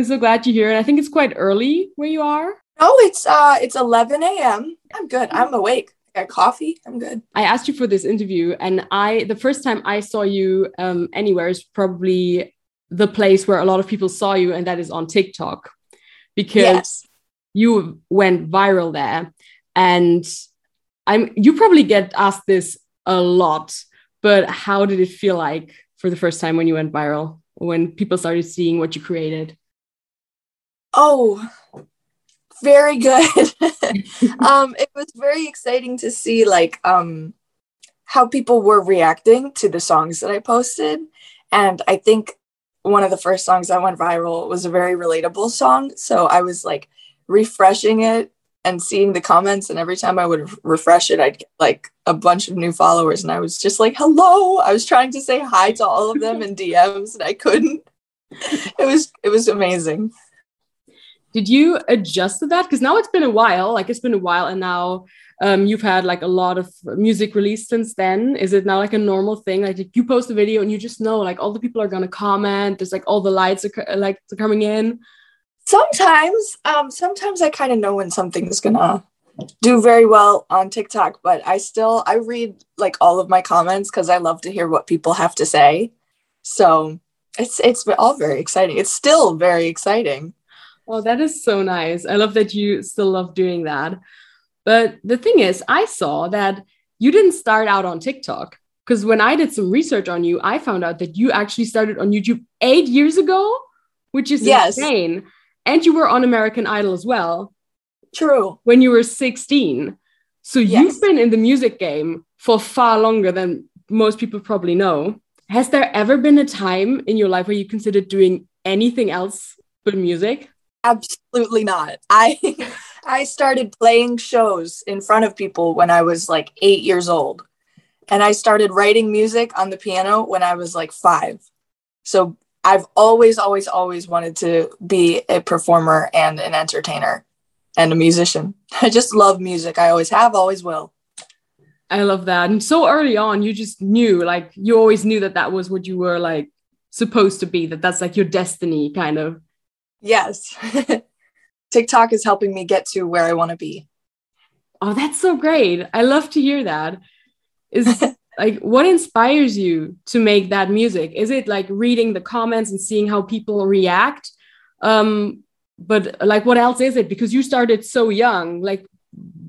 I'm so glad you're here. And I think it's quite early where you are. Oh, it's uh it's 11 a.m. I'm good. I'm awake. I got coffee. I'm good. I asked you for this interview, and I the first time I saw you um, anywhere is probably the place where a lot of people saw you, and that is on TikTok, because yes. you went viral there. And I'm you probably get asked this a lot, but how did it feel like for the first time when you went viral? When people started seeing what you created? Oh, very good. um, it was very exciting to see like um, how people were reacting to the songs that I posted. And I think one of the first songs that went viral was a very relatable song. So I was like refreshing it and seeing the comments. And every time I would refresh it, I'd get like a bunch of new followers. And I was just like, hello. I was trying to say hi to all of them in DMs and I couldn't. It was it was amazing did you adjust to that? Because now it's been a while like it's been a while and now um, you've had like a lot of music released since then. Is it now like a normal thing? Like you post a video and you just know like all the people are gonna comment there's like all the lights are like are coming in. Sometimes um sometimes i kind of know when something's gonna do very well on tiktok but i still i read like all of my comments because i love to hear what people have to say. So it's it's all very exciting. It's still very exciting Oh, that is so nice. I love that you still love doing that. But the thing is, I saw that you didn't start out on TikTok because when I did some research on you, I found out that you actually started on YouTube eight years ago, which is yes. insane. And you were on American Idol as well. True. When you were 16. So yes. you've been in the music game for far longer than most people probably know. Has there ever been a time in your life where you considered doing anything else but music? Absolutely not. I I started playing shows in front of people when I was like 8 years old. And I started writing music on the piano when I was like 5. So I've always always always wanted to be a performer and an entertainer and a musician. I just love music. I always have, always will. I love that. And so early on, you just knew, like, you always knew that that was what you were like supposed to be, that that's like your destiny, kind of. Yes. TikTok is helping me get to where I want to be. Oh, that's so great. I love to hear that. Is like what inspires you to make that music? Is it like reading the comments and seeing how people react? Um, but like what else is it? Because you started so young, like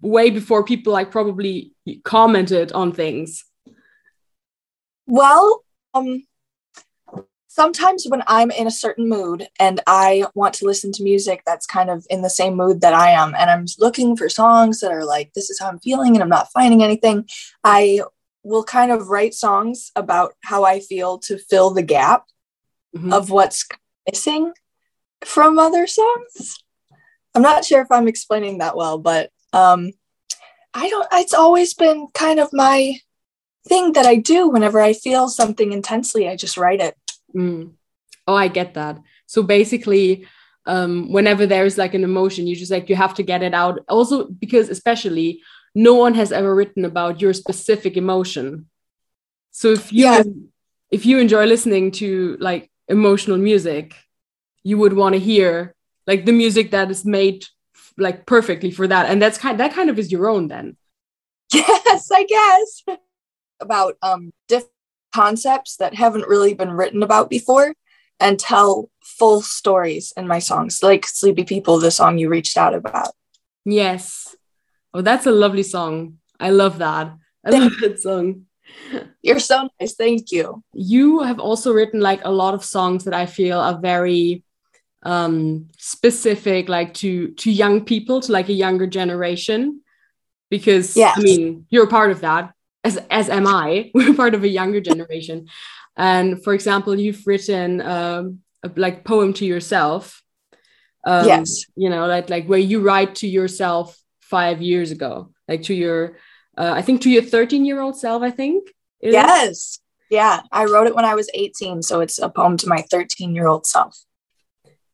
way before people like probably commented on things. Well, um, sometimes when I'm in a certain mood and I want to listen to music that's kind of in the same mood that I am, and I'm looking for songs that are like, this is how I'm feeling, and I'm not finding anything, I will kind of write songs about how I feel to fill the gap mm-hmm. of what's missing from other songs. I'm not sure if I'm explaining that well, but um, I don't, it's always been kind of my thing that I do whenever I feel something intensely, I just write it. Mm. Oh, I get that. So basically, um, whenever there's like an emotion, you just like you have to get it out. Also, because especially no one has ever written about your specific emotion. So if you if you enjoy listening to like emotional music, you would want to hear like the music that is made like perfectly for that, and that's kind that kind of is your own then. Yes, I guess about um different concepts that haven't really been written about before and tell full stories in my songs, like Sleepy People, the song you reached out about. Yes. Oh, that's a lovely song. I love that. I love that song. You're so nice. Thank you. You have also written like a lot of songs that I feel are very um specific like to to young people to like a younger generation because yes. i mean you're a part of that as as am I. We're part of a younger generation. And for example, you've written um, a like poem to yourself. Um, yes. You know, like like where you write to yourself five years ago, like to your, uh, I think to your 13 year old self. I think. Yes. Yeah, I wrote it when I was 18, so it's a poem to my 13 year old self.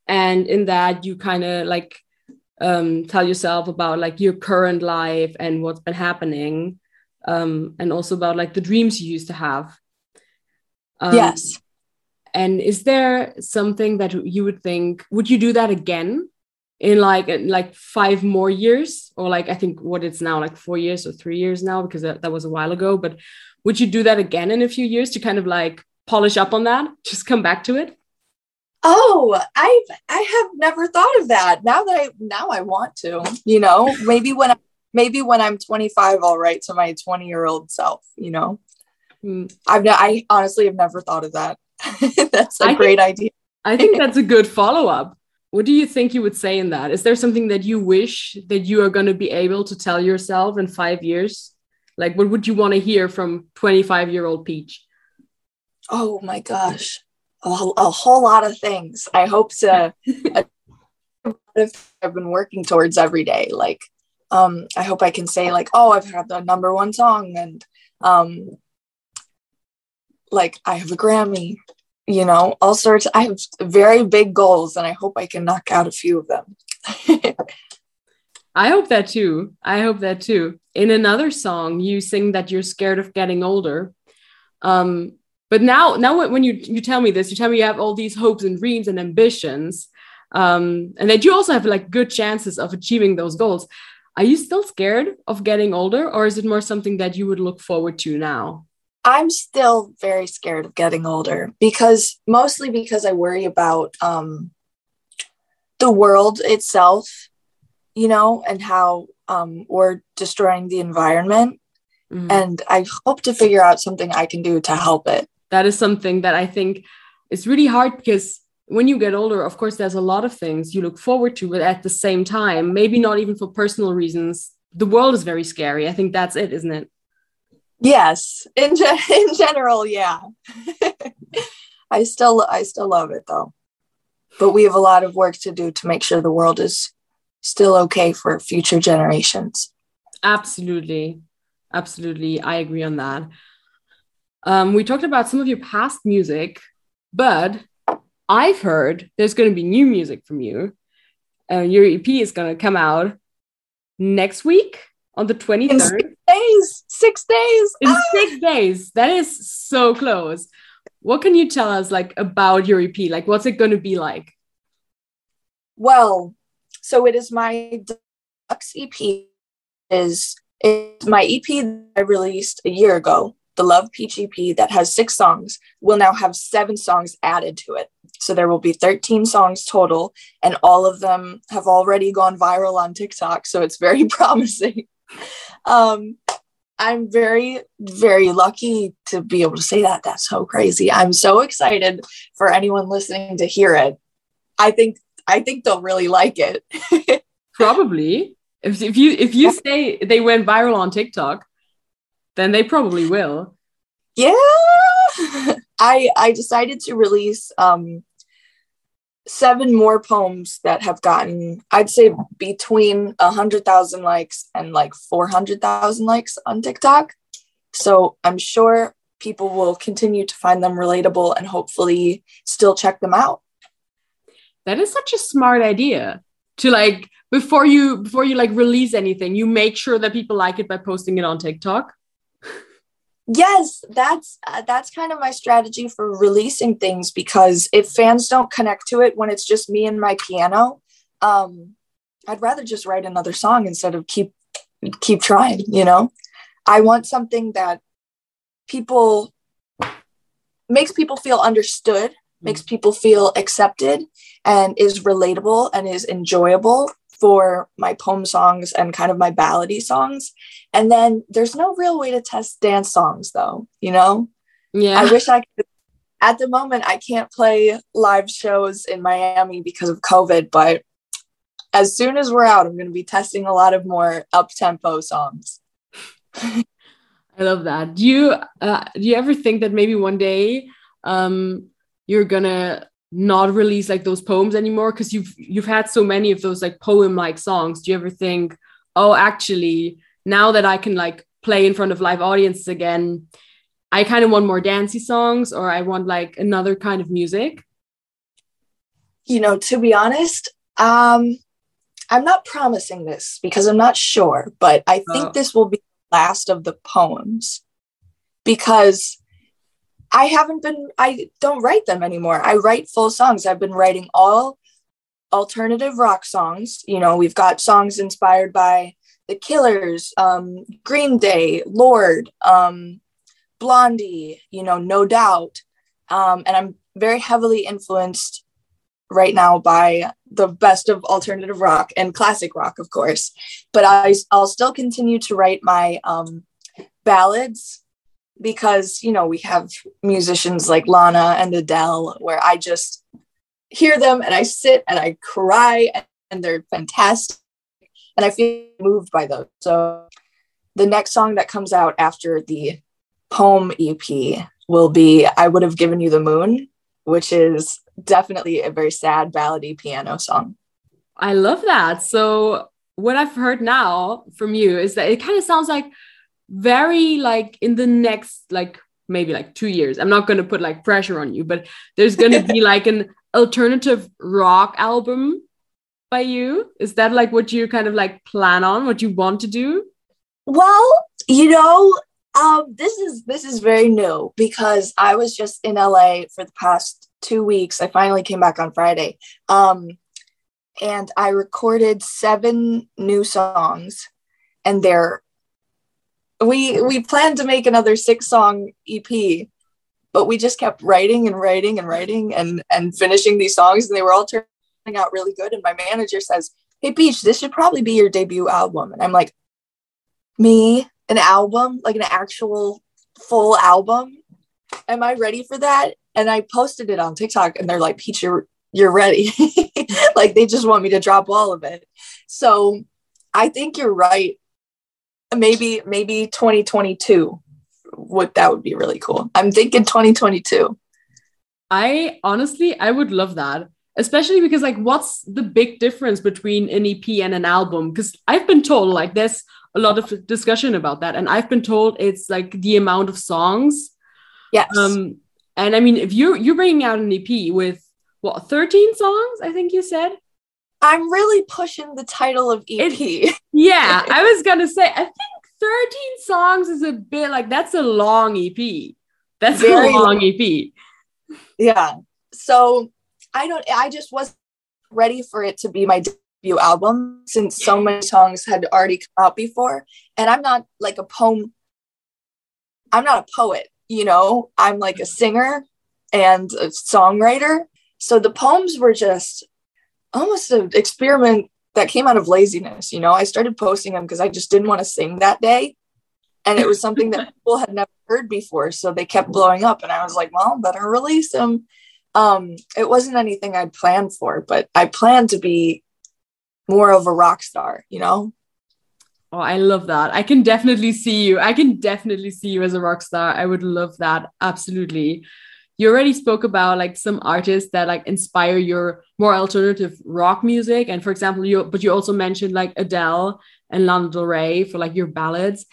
And in that, you kind of like um, tell yourself about like your current life and what's been happening um, and also about like the dreams you used to have. Um, yes. and is there something that you would think would you do that again in like like five more years or like i think what it's now like four years or three years now because that, that was a while ago but would you do that again in a few years to kind of like polish up on that just come back to it oh i've i have never thought of that now that i now i want to you know maybe when I, maybe when i'm 25 i'll write to my 20 year old self you know? Mm. i've i honestly have never thought of that. That's a I great think, idea. I think that's a good follow-up. What do you think you would say in that? Is there something that you wish that you are going to be able to tell yourself in five years? Like what would you want to hear from 25 year old peach? Oh my gosh. A, a whole lot of things. I hope to i've been working towards every day like um i hope i can say like oh i've had the number one song and um like i have a grammy you know, all sorts. I have very big goals and I hope I can knock out a few of them. I hope that too. I hope that too. In another song, you sing that you're scared of getting older. Um, but now, now when you you tell me this, you tell me you have all these hopes and dreams and ambitions, um, and that you also have like good chances of achieving those goals. Are you still scared of getting older, or is it more something that you would look forward to now? I'm still very scared of getting older because mostly because I worry about um, the world itself, you know, and how um, we're destroying the environment. Mm-hmm. And I hope to figure out something I can do to help it. That is something that I think is really hard because when you get older, of course, there's a lot of things you look forward to, but at the same time, maybe not even for personal reasons, the world is very scary. I think that's it, isn't it? Yes, in ge- in general, yeah. I still I still love it though. But we have a lot of work to do to make sure the world is still okay for future generations. Absolutely. Absolutely. I agree on that. Um, we talked about some of your past music, but I've heard there's going to be new music from you. Uh, your EP is going to come out next week on the 23rd days, six days. In ah! six days. That is so close. What can you tell us like about your EP? Like what's it going to be like? Well, so it is my deluxe EP is it's my EP I released a year ago, the Love Peach EP that has six songs, will now have seven songs added to it. So there will be 13 songs total, and all of them have already gone viral on TikTok. So it's very promising um, I'm very, very lucky to be able to say that. That's so crazy. I'm so excited for anyone listening to hear it. I think I think they'll really like it. probably. If, if you if you say they went viral on TikTok, then they probably will. Yeah. I I decided to release um seven more poems that have gotten, I'd say, between a hundred thousand likes and like four hundred thousand likes on TikTok. So I'm sure people will continue to find them relatable and hopefully still check them out. That is such a smart idea to like before you before you like release anything, you make sure that people like it by posting it on TikTok yes that's uh, that's kind of my strategy for releasing things because if fans don't connect to it when it's just me and my piano um i'd rather just write another song instead of keep keep trying you know? I want something that people makes people feel understood makes people feel accepted and is relatable and is enjoyable for my poem songs and kind of my ballady songs. And then there's no real way to test dance songs though, you know? Yeah. I wish I could at the moment I can't play live shows in Miami because of COVID, but as soon as we're out, I'm going to be testing a lot of more up tempo songs. I love that. Do you uh, do you ever think that maybe one day um, you're gonna not release like those poems anymore? Because you've you've had so many of those like poem like songs. Do you ever think oh actually now that i can like play in front of live audiences again i kind of want more dancey songs or i want like another kind of music you know to be honest um i'm not promising this because i'm not sure but i think oh. this will be the last of the poems because I haven't been, I don't write them anymore. I write full songs. I've been writing all alternative rock songs. You know, we've got songs inspired by The Killers, um, Green Day, Lorde, um, Blondie, you know, No Doubt. Um, and I'm very heavily influenced right now by the best of alternative rock and classic rock, of course. But I, I'll still continue to write my um, ballads because, you know, we have musicians like Lana and Adele where I just hear them and I sit and I cry and they're fantastic. And I feel moved by those. So the next song that comes out after the poem EP will be I Would Have Given You the Moon, which is definitely a very sad ballady piano song. I love that. So what I've heard now from you is that it kind of sounds like very like in the next like maybe like two years. I'm not gonna put like pressure on you, but there's gonna be like an alternative rock album by you. Is that like what you kind of like plan on, what you want to do? Well, you know, um, this is this is very new because I was just in LA for the past two weeks. I finally came back on Friday. Um, and I recorded seven new songs, and they're we we planned to make another six song EP, but we just kept writing and writing and writing and and finishing these songs, and they were all turning out really good. And my manager says, "Hey, Peach, this should probably be your debut album." And I'm like, "Me, an album, like an actual full album? Am I ready for that?" and I posted it on TikTok and they're like, Peach, you're you're ready. like they just want me to drop all of it. So I think you're right. Maybe, maybe 2022 would that would be really cool. I'm thinking 2022. I honestly I would love that. Especially because like what's the big difference between an EP and an album? Because I've been told like there's a lot of discussion about that. And I've been told it's like the amount of songs. Yes. Um, and I mean, if you're you're bringing out an EP with what 13 songs, I think you said. I'm really pushing the title of EP. It, yeah, I was gonna say I think 13 songs is a bit like that's a long EP. That's Very a long, long EP. Yeah. So I don't I just wasn't ready for it to be my debut album since so many songs had already come out before. And I'm not like a poem, I'm not a poet you know, I'm like a singer and a songwriter. So the poems were just almost an experiment that came out of laziness. You know, I started posting them because I just didn't want to sing that day. And it was something that people had never heard before. So they kept blowing up. And I was like, well, better release them. Um, it wasn't anything I'd planned for, but I planned to be more of a rock star, you know? Oh, I love that. I can definitely see you. I can definitely see you as a rock star. I would love that. Absolutely. You already spoke about like some artists that like inspire your more alternative rock music. And for example, you but you also mentioned like Adele and Lana Del Rey for like your ballads.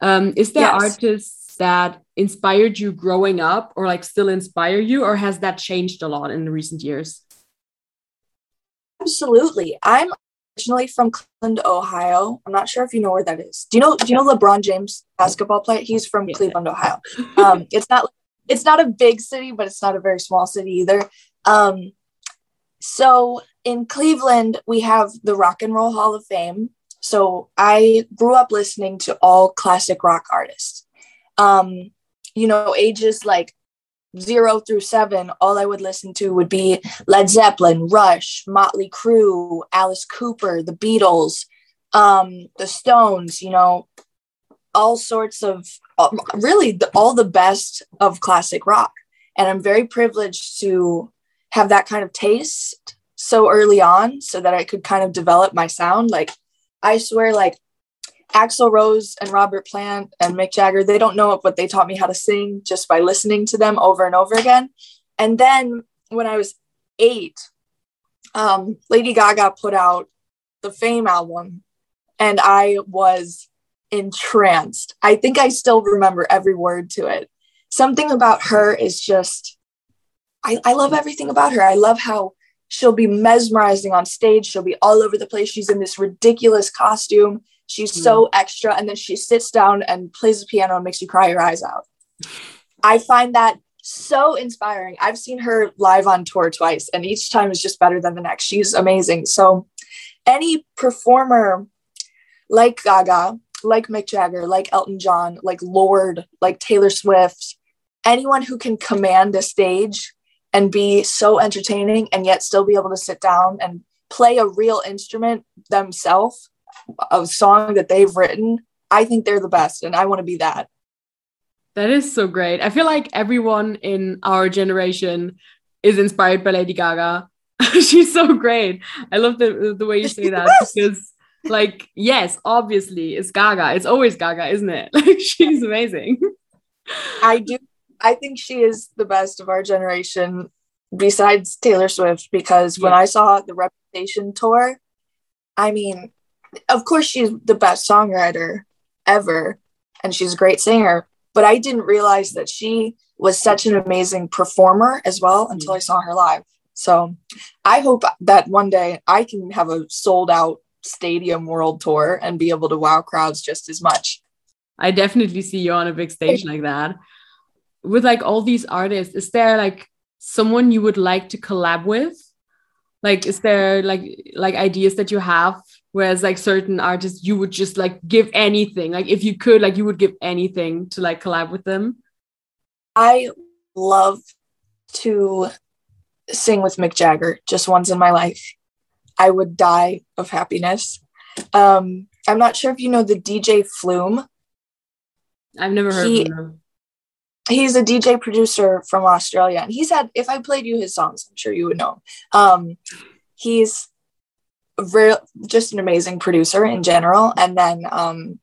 Um, is there yes. artists that inspired you growing up or like still inspire you, or has that changed a lot in the recent years? Absolutely. I'm originally from Cleveland, Ohio. I'm not sure if you know where that is. Do you know? Do you know LeBron James, basketball player? He's from yeah. Cleveland, Ohio. Um, it's not. It's not a big city, but it's not a very small city either. Um, so in Cleveland, we have the Rock and Roll Hall of Fame. So I grew up listening to all classic rock artists. Um, you know, ages like zero through seven, all I would listen to would be Led Zeppelin, Rush, Motley Crue, Alice Cooper, the Beatles, um, the Stones, you know, all sorts of um, really the, all the best of classic rock. And I'm very privileged to have that kind of taste so early on so that I could kind of develop my sound. Like, I swear, like, Axl Rose and Robert Plant and Mick Jagger, they don't know it, but they taught me how to sing just by listening to them over and over again. And then when I was eight, um, Lady Gaga put out the Fame album, and I was entranced. I think I still remember every word to it. Something about her is just, I, I love everything about her. I love how she'll be mesmerizing on stage. She'll be all over the place. She's in this ridiculous costume She's mm. so extra. And then she sits down and plays the piano and makes you cry your eyes out. I find that so inspiring. I've seen her live on tour twice, and each time is just better than the next. She's amazing. So, any performer like Gaga, like Mick Jagger, like Elton John, like Lorde, like Taylor Swift, anyone who can command a stage and be so entertaining and yet still be able to sit down and play a real instrument themselves, a song that they've written, I think they're the best. And I want to be that. That is so great. I feel like everyone in our generation is inspired by Lady Gaga. She's so great. I love the the way you say that because like yes, obviously it's Gaga. It's always Gaga, isn't it? Like she's amazing. I do I think she is the best of our generation besides Taylor Swift because yeah. when I saw the Reputation tour, I mean, of course she's the best songwriter ever and she's a great singer, but I didn't realize that she was such an amazing performer as well until mm. I saw her live. So I hope that one day I can have a sold out stadium world tour and be able to wow crowds just as much. I definitely see you on a big stage like that. With like all these artists, is there like someone you would like to collab with? Like, is there like like ideas that you have whereas like certain artists you would just like give anything like if you could like you would give anything to like collab with them i love to sing with mick jagger just once in my life i would die of happiness. Um i'm not sure if you know the dj flume. I've never heard he, of him. He's a dj producer from australia and he's had if i played you his songs i'm sure you would know um he's real just an amazing producer in general and then um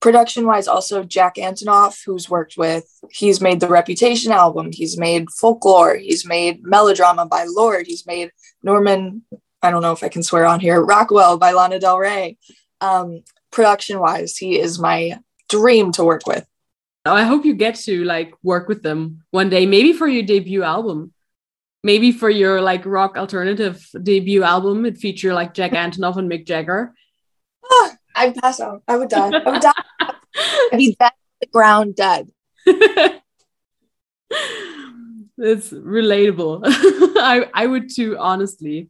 production wise also jack antonoff who's worked with he's made the reputation album he's made folklore he's made melodrama by Lorde. he's made norman i don't know if i can swear on here rockwell by lana del rey um production wise he is my dream to work with i hope you get to like work with them one day maybe for your debut album maybe for your like rock alternative debut album, it feature like Jack Antonoff and Mick Jagger. Oh, I'd pass out. I would die. I would die. I'd be dead the ground dead. it's relatable. I I would too, honestly.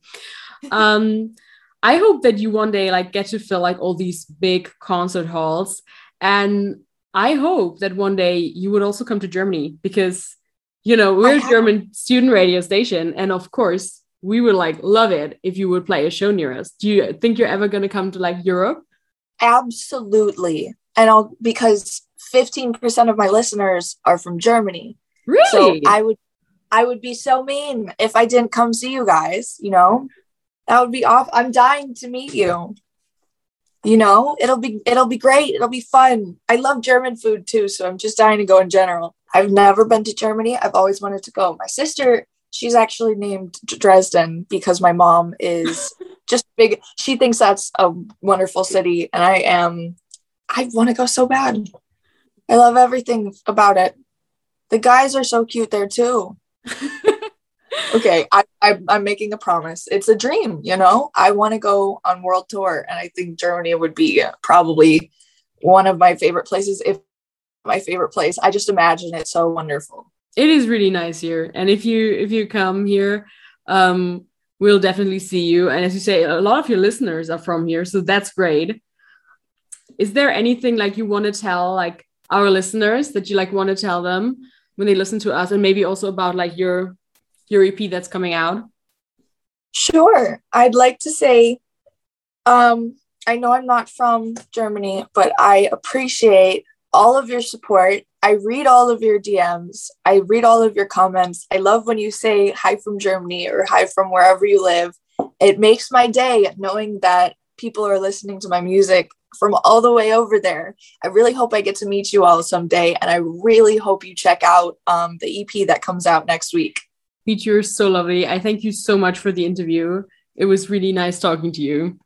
Um, I hope that you one day like get to fill like all these big concert halls, and I hope that one day you would also come to Germany because you know we're a german student radio station. And of course we would like love it if you would play a show near us. Do you think you're ever going to come to like europe? Absolutely. And i'll because 15% of my listeners are from germany. Really? So i would i would be so mean if i didn't come see you guys you know that would be off i'm dying to meet you you know it'll be it'll be great it'll be fun i love german food too so i'm just dying to go in general I've never been to Germany. I've always wanted to go. My sister, she's actually named Dresden because my mom is just big. She thinks that's a wonderful city. And I am, I want to go so bad. I love everything about it. The guys are so cute there too. okay, I, I, I'm making a promise. It's a dream, you know? I want to go on world tour. And I think Germany would be probably one of my favorite places if my favorite place. I just imagine it so wonderful. It is really nice here. And if you if you come here, um, we'll definitely see you. And as you say, a lot of your listeners are from here, so that's great. Is there anything like you want to tell like our listeners that you like want to tell them when they listen to us and maybe also about like your your EP that's coming out? Sure. I'd like to say um I know I'm not from Germany, but I appreciate all of your support. I read all of your DMs. I read all of your comments. I love when you say hi from Germany or hi from wherever you live. It makes my day knowing that people are listening to my music from all the way over there. I really hope I get to meet you all someday. And I really hope you check out um, the EP that comes out next week. Pete, you're so lovely. I thank you so much for the interview. It was really nice talking to you.